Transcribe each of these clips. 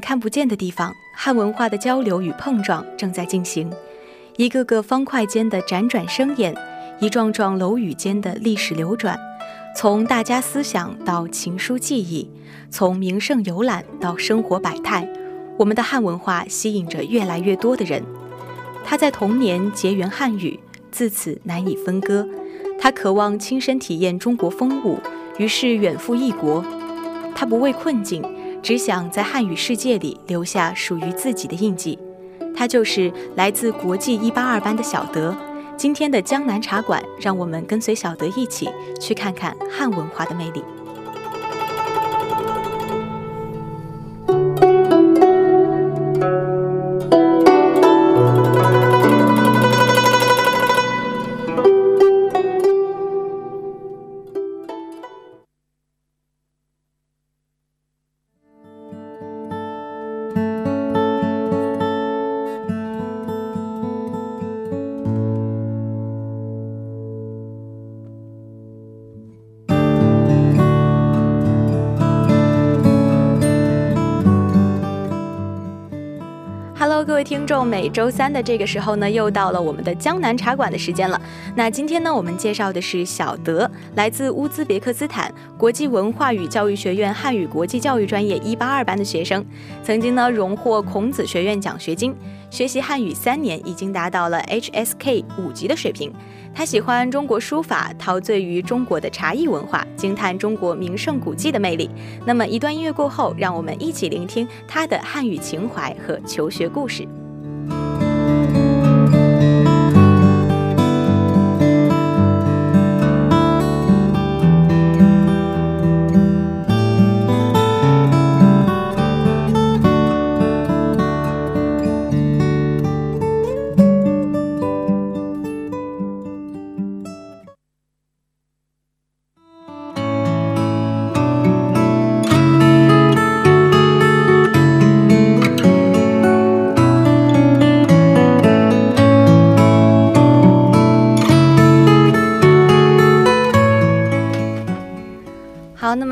看不见的地方，汉文化的交流与碰撞正在进行。一个个方块间的辗转生演，一幢幢楼宇间的历史流转，从大家思想到情书记忆，从名胜游览到生活百态，我们的汉文化吸引着越来越多的人。他在童年结缘汉语，自此难以分割。他渴望亲身体验中国风物，于是远赴异国。他不畏困境。只想在汉语世界里留下属于自己的印记，他就是来自国际一八二班的小德。今天的江南茶馆，让我们跟随小德一起去看看汉文化的魅力。众，每周三的这个时候呢，又到了我们的江南茶馆的时间了。那今天呢，我们介绍的是小德，来自乌兹别克斯坦国际文化与教育学院汉语国际教育专业一八二班的学生，曾经呢荣获孔子学院奖学金，学习汉语三年，已经达到了 HSK 五级的水平。他喜欢中国书法，陶醉于中国的茶艺文化，惊叹中国名胜古迹的魅力。那么一段音乐过后，让我们一起聆听他的汉语情怀和求学故事。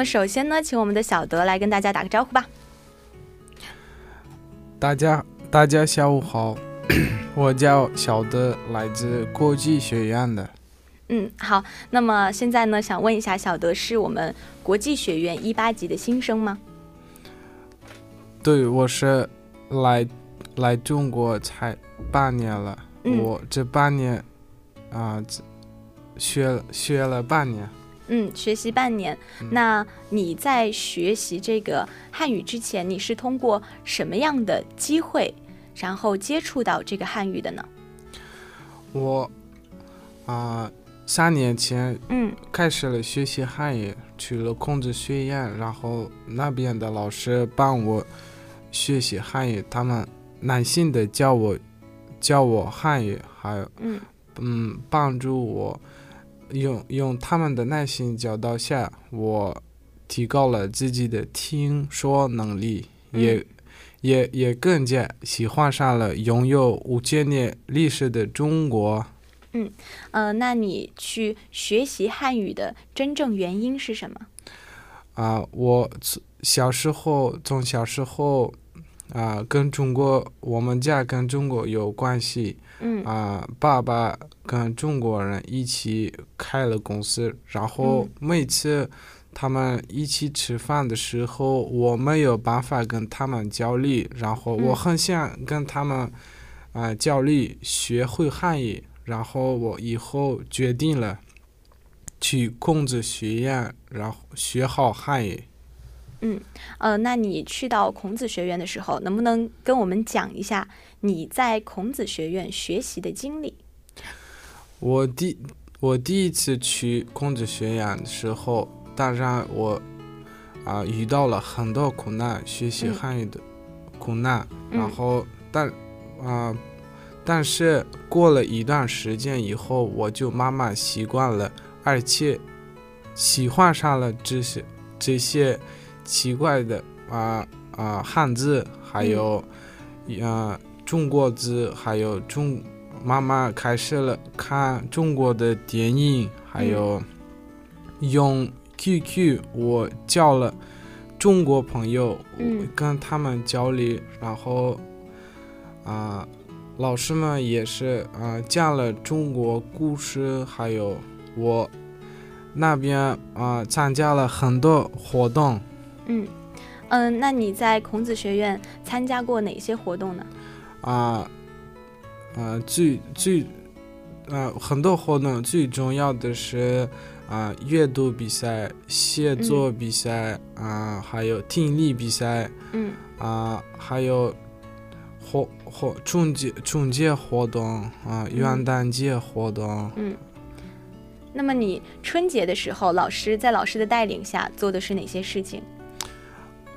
首先呢，请我们的小德来跟大家打个招呼吧。大家大家下午好，我叫小德，来自国际学院的。嗯，好。那么现在呢，想问一下，小德是我们国际学院一八级的新生吗？对，我是来来中国才半年了，我这半年啊，学学了半年。嗯，学习半年。那你在学习这个汉语之前，你是通过什么样的机会，然后接触到这个汉语的呢？我啊，三年前嗯开始了学习汉语，去了孔子学院，然后那边的老师帮我学习汉语，他们耐心的教我教我汉语，还有嗯嗯帮助我。用用他们的耐心教导下，我提高了自己的听说能力，也也也更加喜欢上了拥有五千年历史的中国。嗯，呃，那你去学习汉语的真正原因是什么？啊，我小时候从小时候啊，跟中国，我们家跟中国有关系。嗯。啊，爸爸跟中国人一起开了公司，然后每次他们一起吃饭的时候，我没有办法跟他们交流，然后我很想跟他们啊交流，学会汉语，然后我以后决定了去孔子学院，然后学好汉语。嗯，呃，那你去到孔子学院的时候，能不能跟我们讲一下你在孔子学院学习的经历？我第我第一次去孔子学院的时候，当然我啊遇到了很多困难，学习汉语的困难。然后，但啊，但是过了一段时间以后，我就慢慢习惯了，而且喜欢上了这些这些。奇怪的啊啊汉字，还有啊中国字，还有中妈妈开始了看中国的电影，还有用 QQ 我交了中国朋友，跟他们交流，然后啊老师们也是啊讲了中国故事，还有我那边啊参加了很多活动。嗯，嗯，那你在孔子学院参加过哪些活动呢？啊，呃，最最，呃，很多活动，最重要的是啊，阅读比赛、写作比赛啊，还有听力比赛，嗯，啊，还有活活春节春节活动啊，元旦节活动，嗯。那么你春节的时候，老师在老师的带领下做的是哪些事情？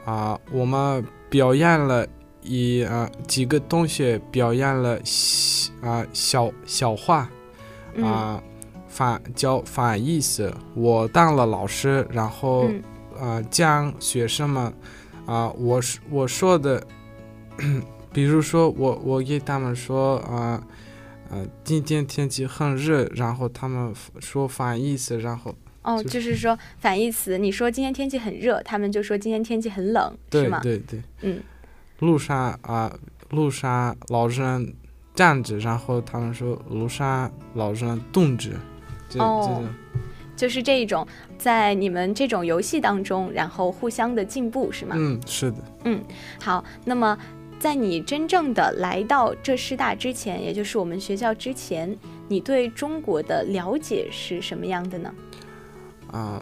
啊，我们表演了一啊几个同学表演了啊小小话，啊反教反义词。我当了老师，然后啊将学生们啊，我我说的，比如说我我给他们说啊，呃今天天气很热，然后他们说反义词，然后。哦，就是说反义词。你说今天天气很热，他们就说今天天气很冷，是吗？对对对。嗯。路上啊，路上老人站着，然后他们说路上老人动着。哦。就是这一种，在你们这种游戏当中，然后互相的进步，是吗？嗯，是的。嗯，好。那么，在你真正的来到浙师大之前，也就是我们学校之前，你对中国的了解是什么样的呢？啊，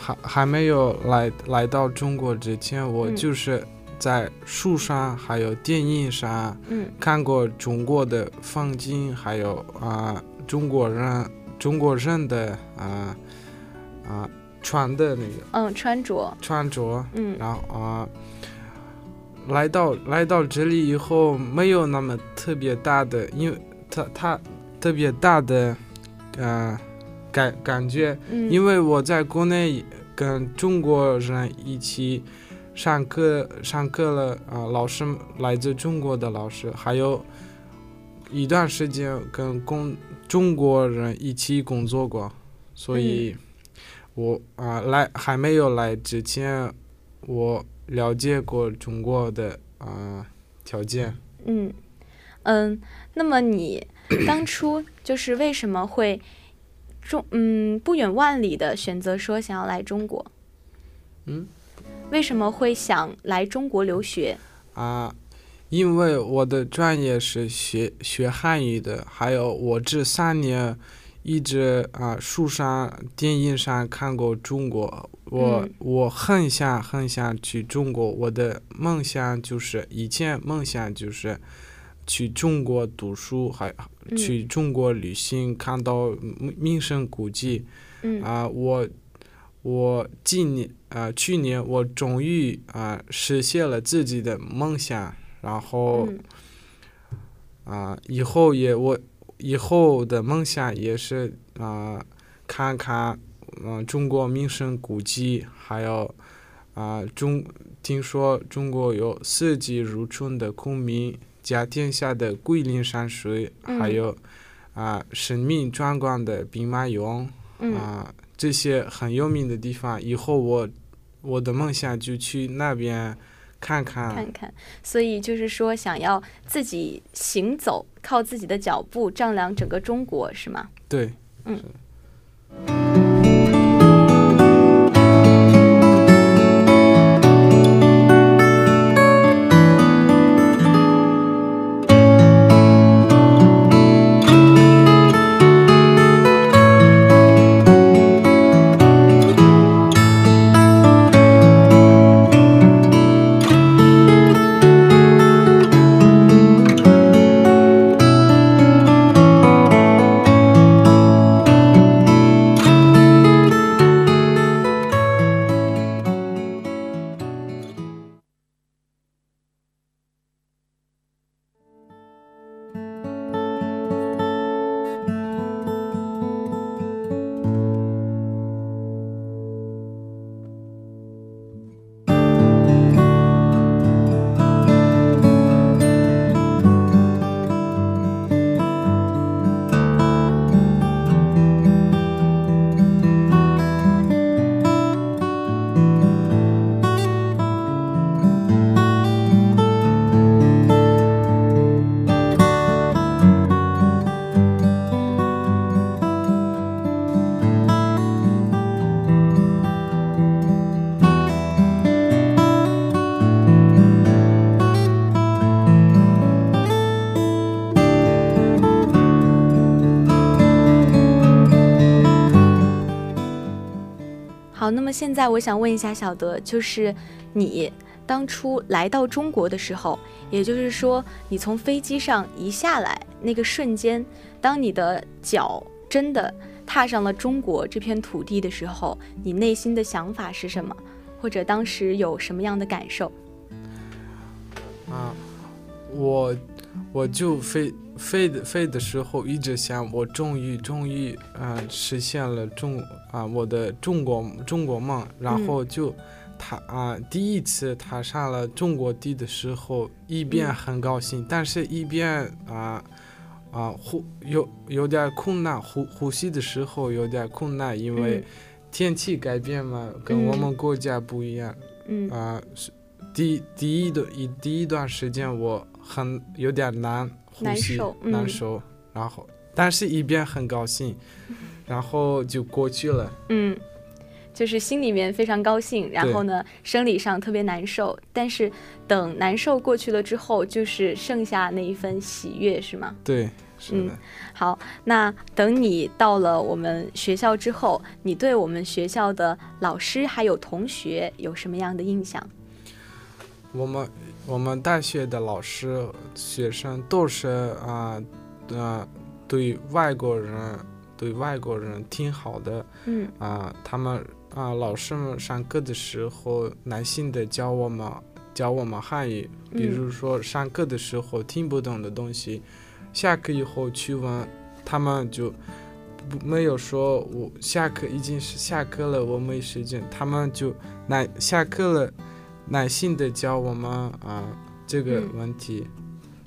还还没有来来到中国之前，我就是在书上还有电影上看过中国的风景，还有啊中国人中国人的啊啊穿的那个。嗯穿着。穿着。嗯，然后啊来到来到这里以后，没有那么特别大的，因为它它特别大的啊。感感觉，因为我在国内跟中国人一起上课上课了啊，老师来自中国的老师，还有一段时间跟工中国人一起工作过，所以，我啊来还没有来之前，我了解过中国的啊条件。嗯嗯，那么你当初就是为什么会？中嗯，不远万里的选择说想要来中国，嗯，为什么会想来中国留学啊？因为我的专业是学学汉语的，还有我这三年一直啊书上、电影上看过中国，我我很想很想去中国，我的梦想就是以前梦想就是去中国读书，还。去中国旅行，看到名胜古迹，啊，我我今年啊，去年我终于啊实现了自己的梦想，然后啊，以后也我以后的梦想也是啊，看看嗯中国名胜古迹，还有啊中听说中国有四季如春的昆明。家天下的桂林山水，还有啊，神秘壮观的兵马俑啊，这些很有名的地方。以后我我的梦想就去那边看看看看。所以就是说，想要自己行走，靠自己的脚步丈量整个中国，是吗？对，嗯。那么现在我想问一下小德，就是你当初来到中国的时候，也就是说你从飞机上一下来那个瞬间，当你的脚真的踏上了中国这片土地的时候，你内心的想法是什么？或者当时有什么样的感受？啊，我我就飞。飞的飞的时候，一直想，我终于终于啊实现了中啊我的中国中国梦，然后就踏啊第一次踏上了中国地的时候，一边很高兴，但是一边啊啊呼有有点困难，呼呼吸的时候有点困难，因为天气改变嘛，跟我们国家不一样，啊是第第一段一第一段时间我很有点难。难受，难受，然后，但是一边很高兴，然后就过去了。嗯，就是心里面非常高兴，然后呢，生理上特别难受，但是等难受过去了之后，就是剩下那一份喜悦，是吗？对，是的。好，那等你到了我们学校之后，你对我们学校的老师还有同学有什么样的印象？我们。我们大学的老师、学生都是啊，啊，对外国人、对外国人挺好的。嗯。啊，他们啊，老师们上课的时候耐心的教我们，教我们汉语。比如说上课的时候听不懂的东西，下课以后去问，他们就不没有说我下课已经是下课了，我没时间。他们就那下课了。耐心的教我们啊这个问题，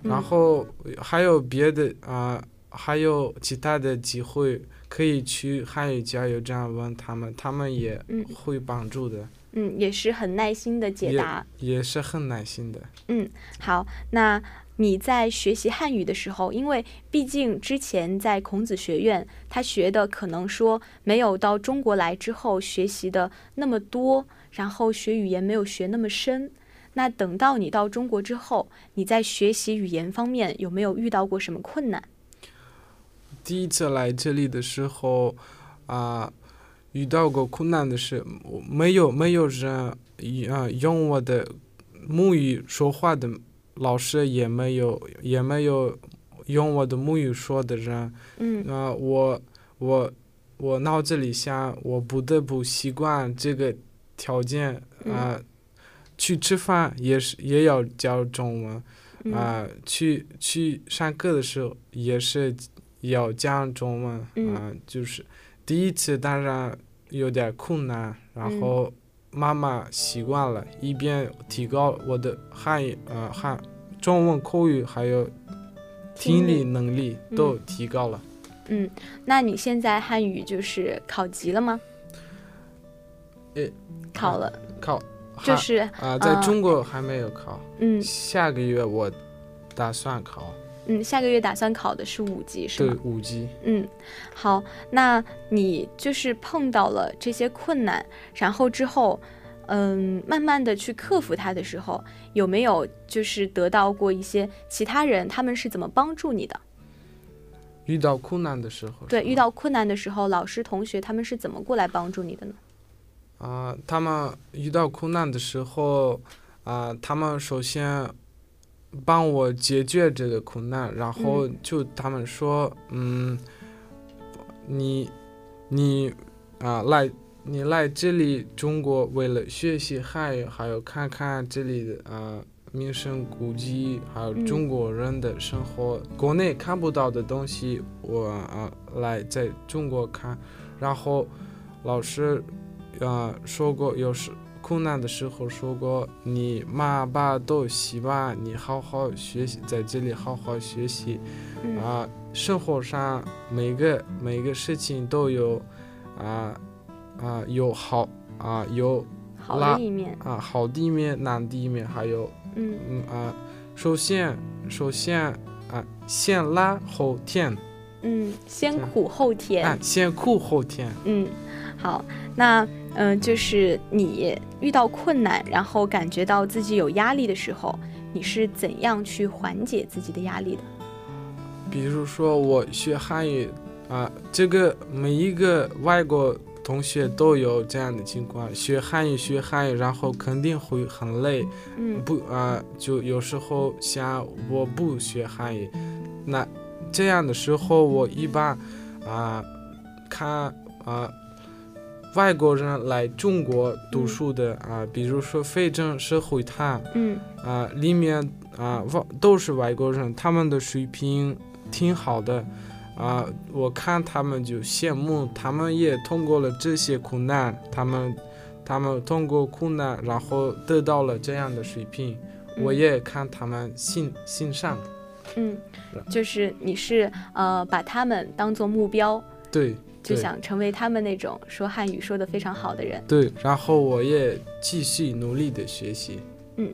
然后还有别的啊，还有其他的机会可以去汉语加油站问他们，他们也会帮助的。嗯，也是很耐心的解答。也是很耐心的。嗯，好，那你在学习汉语的时候，因为毕竟之前在孔子学院，他学的可能说没有到中国来之后学习的那么多。然后学语言没有学那么深，那等到你到中国之后，你在学习语言方面有没有遇到过什么困难？第一次来这里的时候，啊，遇到过困难的是，没有没有人啊用我的母语说话的老师也没有，也没有用我的母语说的人。嗯。啊，我我我脑子里想，我不得不习惯这个。条件啊，去吃饭也是也要教中文啊，去去上课的时候也是要讲中文啊，就是第一次当然有点困难，然后慢慢习惯了，一边提高我的汉语呃汉中文口语还有听力能力都提高了。嗯，那你现在汉语就是考级了吗？诶，考了，考就是啊，在中国还没有考，嗯，下个月我打算考，嗯，下个月打算考的是五级是吗？对，五级。嗯，好，那你就是碰到了这些困难，然后之后，嗯，慢慢的去克服它的时候，有没有就是得到过一些其他人他们是怎么帮助你的？遇到困难的时候，对，遇到困难的时候，老师、同学他们是怎么过来帮助你的呢？啊，他们遇到困难的时候，啊，他们首先帮我解决这个困难，然后就他们说，嗯，你，你，啊，来，你来这里中国为了学习汉语，还有看看这里的啊。名胜古迹，还有中国人的生活，国内看不到的东西，我啊来在中国看。然后老师啊说过，有时困难的时候说过，你妈爸都希望你好好学习，在这里好好学习。啊，生活上每个每个事情都有啊啊有好啊有好的一面啊好的一面难的一面还有。嗯嗯啊，首先首先啊，先辣后甜。嗯，先苦后甜。啊，先苦后甜。嗯，好，那嗯，就是你遇到困难，然后感觉到自己有压力的时候，你是怎样去缓解自己的压力的？比如说我学汉语啊，这个每一个外国。同学都有这样的情况，学汉语学汉语，然后肯定会很累，嗯，不啊，就有时候想我不学汉语，那这样的时候我一般啊看啊外国人来中国读书的啊，比如说非正社会谈，嗯，啊里面啊外都是外国人，他们的水平挺好的。啊，我看他们就羡慕，他们也通过了这些苦难，他们，他们通过苦难，然后得到了这样的水平，我也看他们欣欣赏。嗯，就是你是呃把他们当做目标，对，就想成为他们那种说汉语说的非常好的人。对，然后我也继续努力的学习。嗯。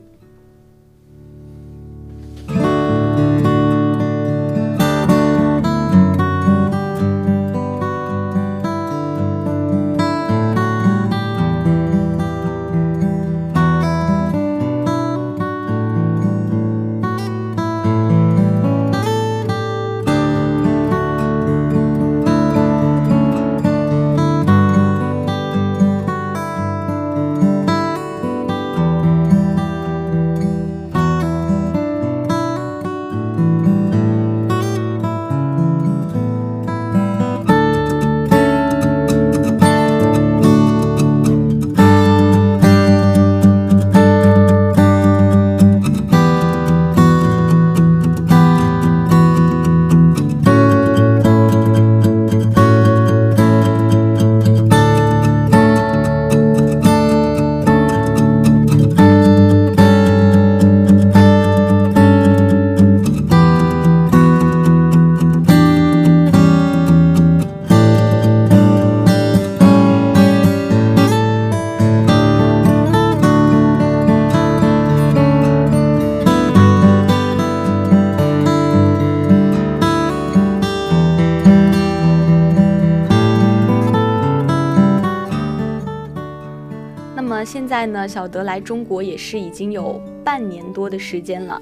在呢，小德来中国也是已经有半年多的时间了。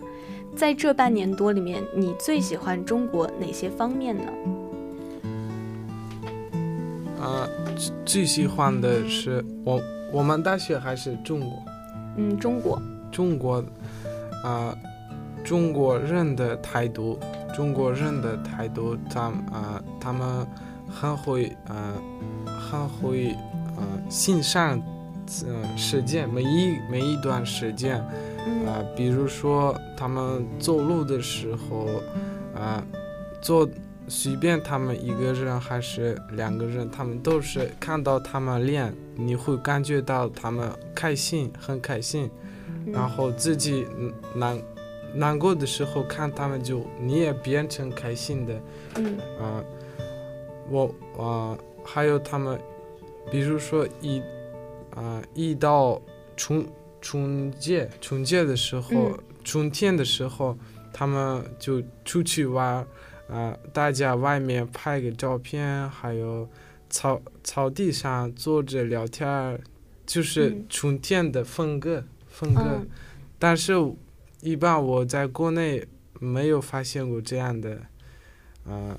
在这半年多里面，你最喜欢中国哪些方面呢？啊，最喜欢的是我我们大学还是中国？嗯，中国。中国，啊，中国人的态度，中国人的态度，他啊，他们很会啊，很会啊，欣赏。嗯，时间每一每一段时间，啊，比如说他们走路的时候，啊，做随便他们一个人还是两个人，他们都是看到他们脸，你会感觉到他们开心，很开心。然后自己难难过的时候看他们，就你也变成开心的。嗯，啊，我啊，还有他们，比如说一。啊，一到春春节春节的时候，春天的时候，他们就出去玩，啊，大家外面拍个照片，还有草草地上坐着聊天，就是春天的风格风格。但是，一般我在国内没有发现过这样的，啊。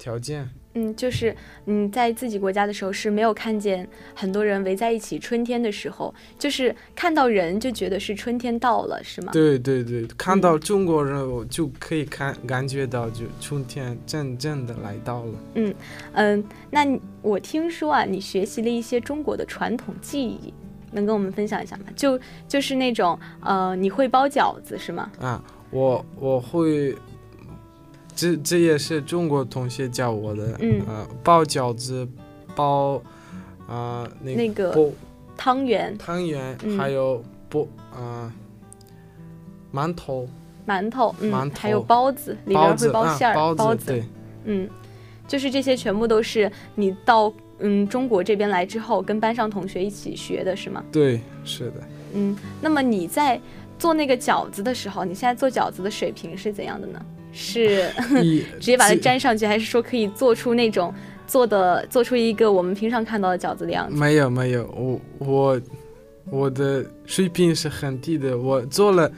条件，嗯，就是嗯在自己国家的时候是没有看见很多人围在一起。春天的时候，就是看到人就觉得是春天到了，是吗？对对对，看到中国人我就可以看感觉到，就春天真正的来到了。嗯嗯，那我听说啊，你学习了一些中国的传统技艺，能跟我们分享一下吗？就就是那种呃，你会包饺子是吗？啊，我我会。这这也是中国同学教我的，嗯，包饺子，包，啊，那个汤圆，汤圆，还有包，啊，馒头，馒头，嗯，还有包子，里边会包馅儿，包子，对，嗯，就是这些全部都是你到嗯中国这边来之后跟班上同学一起学的是吗？对，是的。嗯，那么你在做那个饺子的时候，你现在做饺子的水平是怎样的呢？是 直接把它粘上去，还是说可以做出那种做的做出一个我们平常看到的饺子的样子？没有没有，我我我的水平是很低的。我做了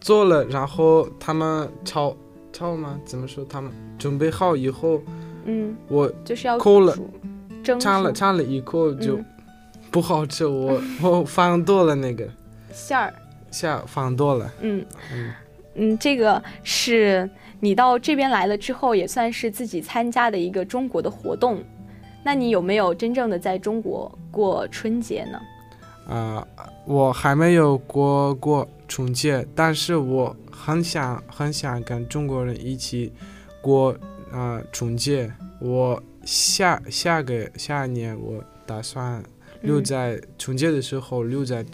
做了，然后他们炒炒吗？怎么说？他们准备好以后，嗯，我就是要扣了，掺了掺了以后就不好吃。我 我放多了那个馅儿，馅儿放多了。嗯嗯。嗯，这个是你到这边来了之后，也算是自己参加的一个中国的活动。那你有没有真正的在中国过春节呢？啊，我还没有过过春节，但是我很想很想跟中国人一起过啊春节。我下下个下一年，我打算留在春节的时候留在。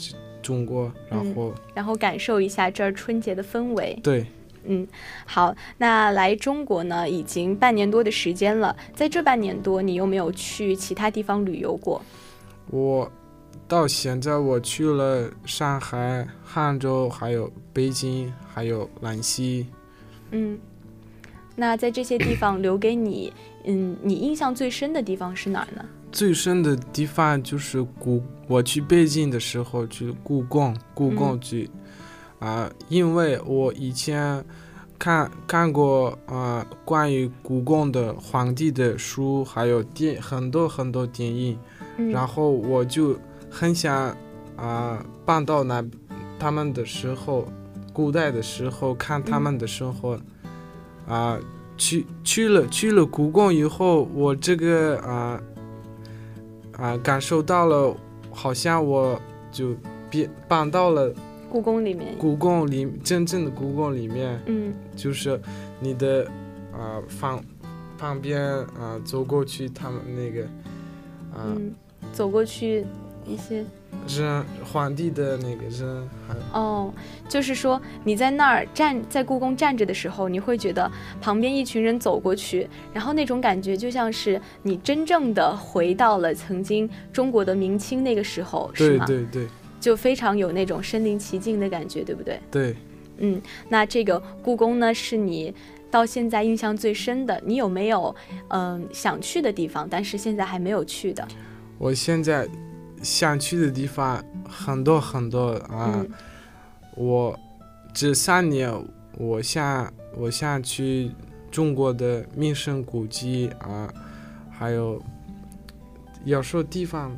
中国，然后然后感受一下这儿春节的氛围。对，嗯，好，那来中国呢，已经半年多的时间了。在这半年多，你有没有去其他地方旅游过？我到现在我去了上海、杭州，还有北京，还有兰溪。嗯，那在这些地方留给你，嗯，你印象最深的地方是哪儿呢？最深的地方就是故，我去北京的时候去故宫，故宫去，啊，因为我以前看看过啊关于故宫的皇帝的书，还有电很多很多电影，然后我就很想啊搬到那他们的时候，古代的时候看他们的生活，啊，去去了去了故宫以后，我这个啊。啊，感受到了，好像我就变搬到了故宫里面。故宫里真正的故宫里面，嗯，就是你的啊旁旁边啊走过去，他们那个啊走过去一些。人皇帝的那个人，哦，就是说你在那儿站在故宫站着的时候，你会觉得旁边一群人走过去，然后那种感觉就像是你真正的回到了曾经中国的明清那个时候，是吗？对对对，就非常有那种身临其境的感觉，对不对？对，嗯，那这个故宫呢，是你到现在印象最深的。你有没有嗯想去的地方，但是现在还没有去的？我现在。想去的地方很多很多啊！我这三年，我想我想去中国的名胜古迹啊，还有要说地方，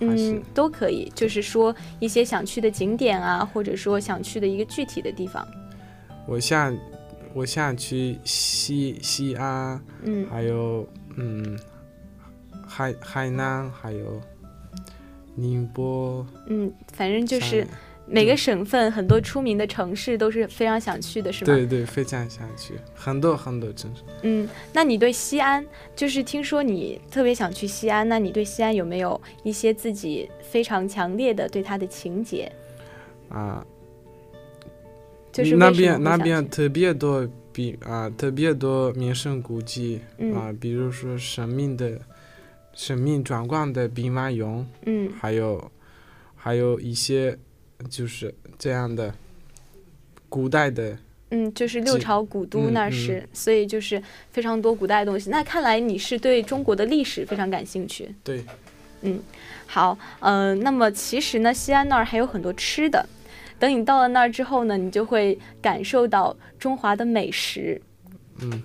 嗯，都可以，就是说一些想去的景点啊，或者说想去的一个具体的地方。我想我想去西西安，嗯，还有嗯海海南，还有。宁波，嗯，反正就是每个省份很多出名的城市都是非常想去的，是吗？对对，非常想去，很多很多城市。嗯，那你对西安，就是听说你特别想去西安，那你对西安有没有一些自己非常强烈的对它的情节？啊，就是那边那边特别多比啊特别多名胜古迹啊，比如说神秘的。神秘壮观的兵马俑，嗯，还有还有一些就是这样的古代的。嗯，就是六朝古都那是，所以就是非常多古代的东西。那看来你是对中国的历史非常感兴趣。对，嗯，好，嗯，那么其实呢，西安那儿还有很多吃的。等你到了那儿之后呢，你就会感受到中华的美食。嗯。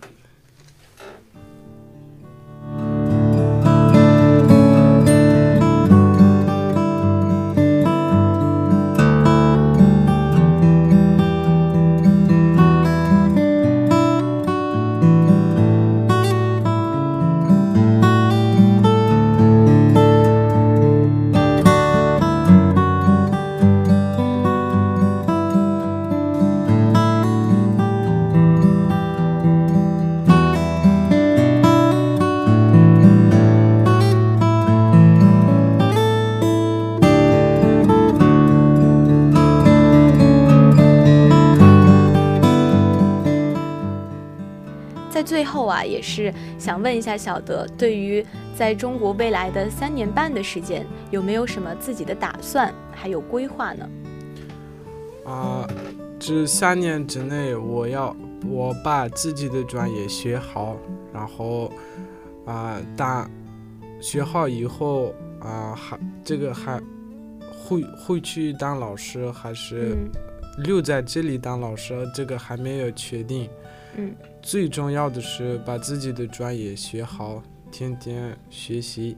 啊，也是想问一下小德，对于在中国未来的三年半的时间，有没有什么自己的打算，还有规划呢？啊，这三年之内，我要我把自己的专业学好，然后啊，当学好以后啊，还这个还会会去当老师，还是留在这里当老师，这个还没有确定。嗯。最重要的是把自己的专业学好，天天学习。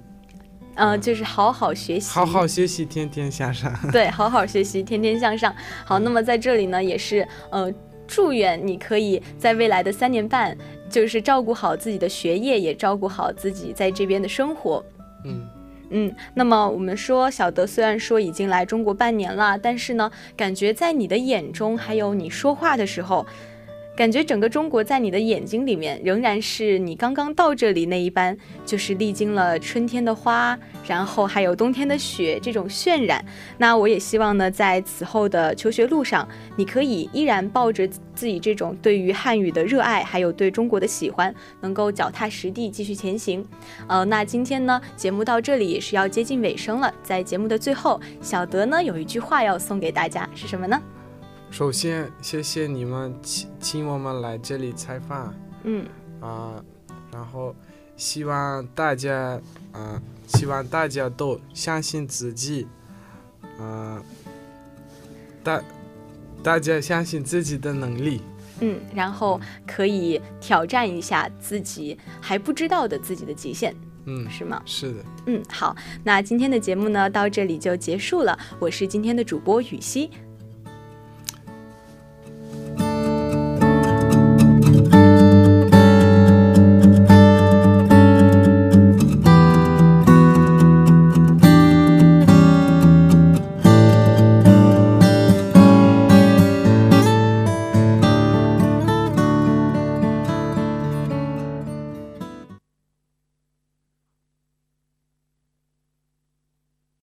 嗯，就是好好学习，好好学习，天天向上。对，好好学习，天天向上。好，那么在这里呢，也是呃，祝愿你可以在未来的三年半，就是照顾好自己的学业，也照顾好自己在这边的生活。嗯嗯。那么我们说，小德虽然说已经来中国半年了，但是呢，感觉在你的眼中，还有你说话的时候。感觉整个中国在你的眼睛里面，仍然是你刚刚到这里那一般，就是历经了春天的花，然后还有冬天的雪这种渲染。那我也希望呢，在此后的求学路上，你可以依然抱着自己这种对于汉语的热爱，还有对中国的喜欢，能够脚踏实地继续前行。呃，那今天呢，节目到这里也是要接近尾声了，在节目的最后，小德呢有一句话要送给大家，是什么呢？首先，谢谢你们请请我们来这里采访。嗯啊，然后希望大家啊，希望大家都相信自己。嗯，大大家相信自己的能力。嗯，然后可以挑战一下自己还不知道的自己的极限。嗯，是吗？是的。嗯，好，那今天的节目呢，到这里就结束了。我是今天的主播雨熙。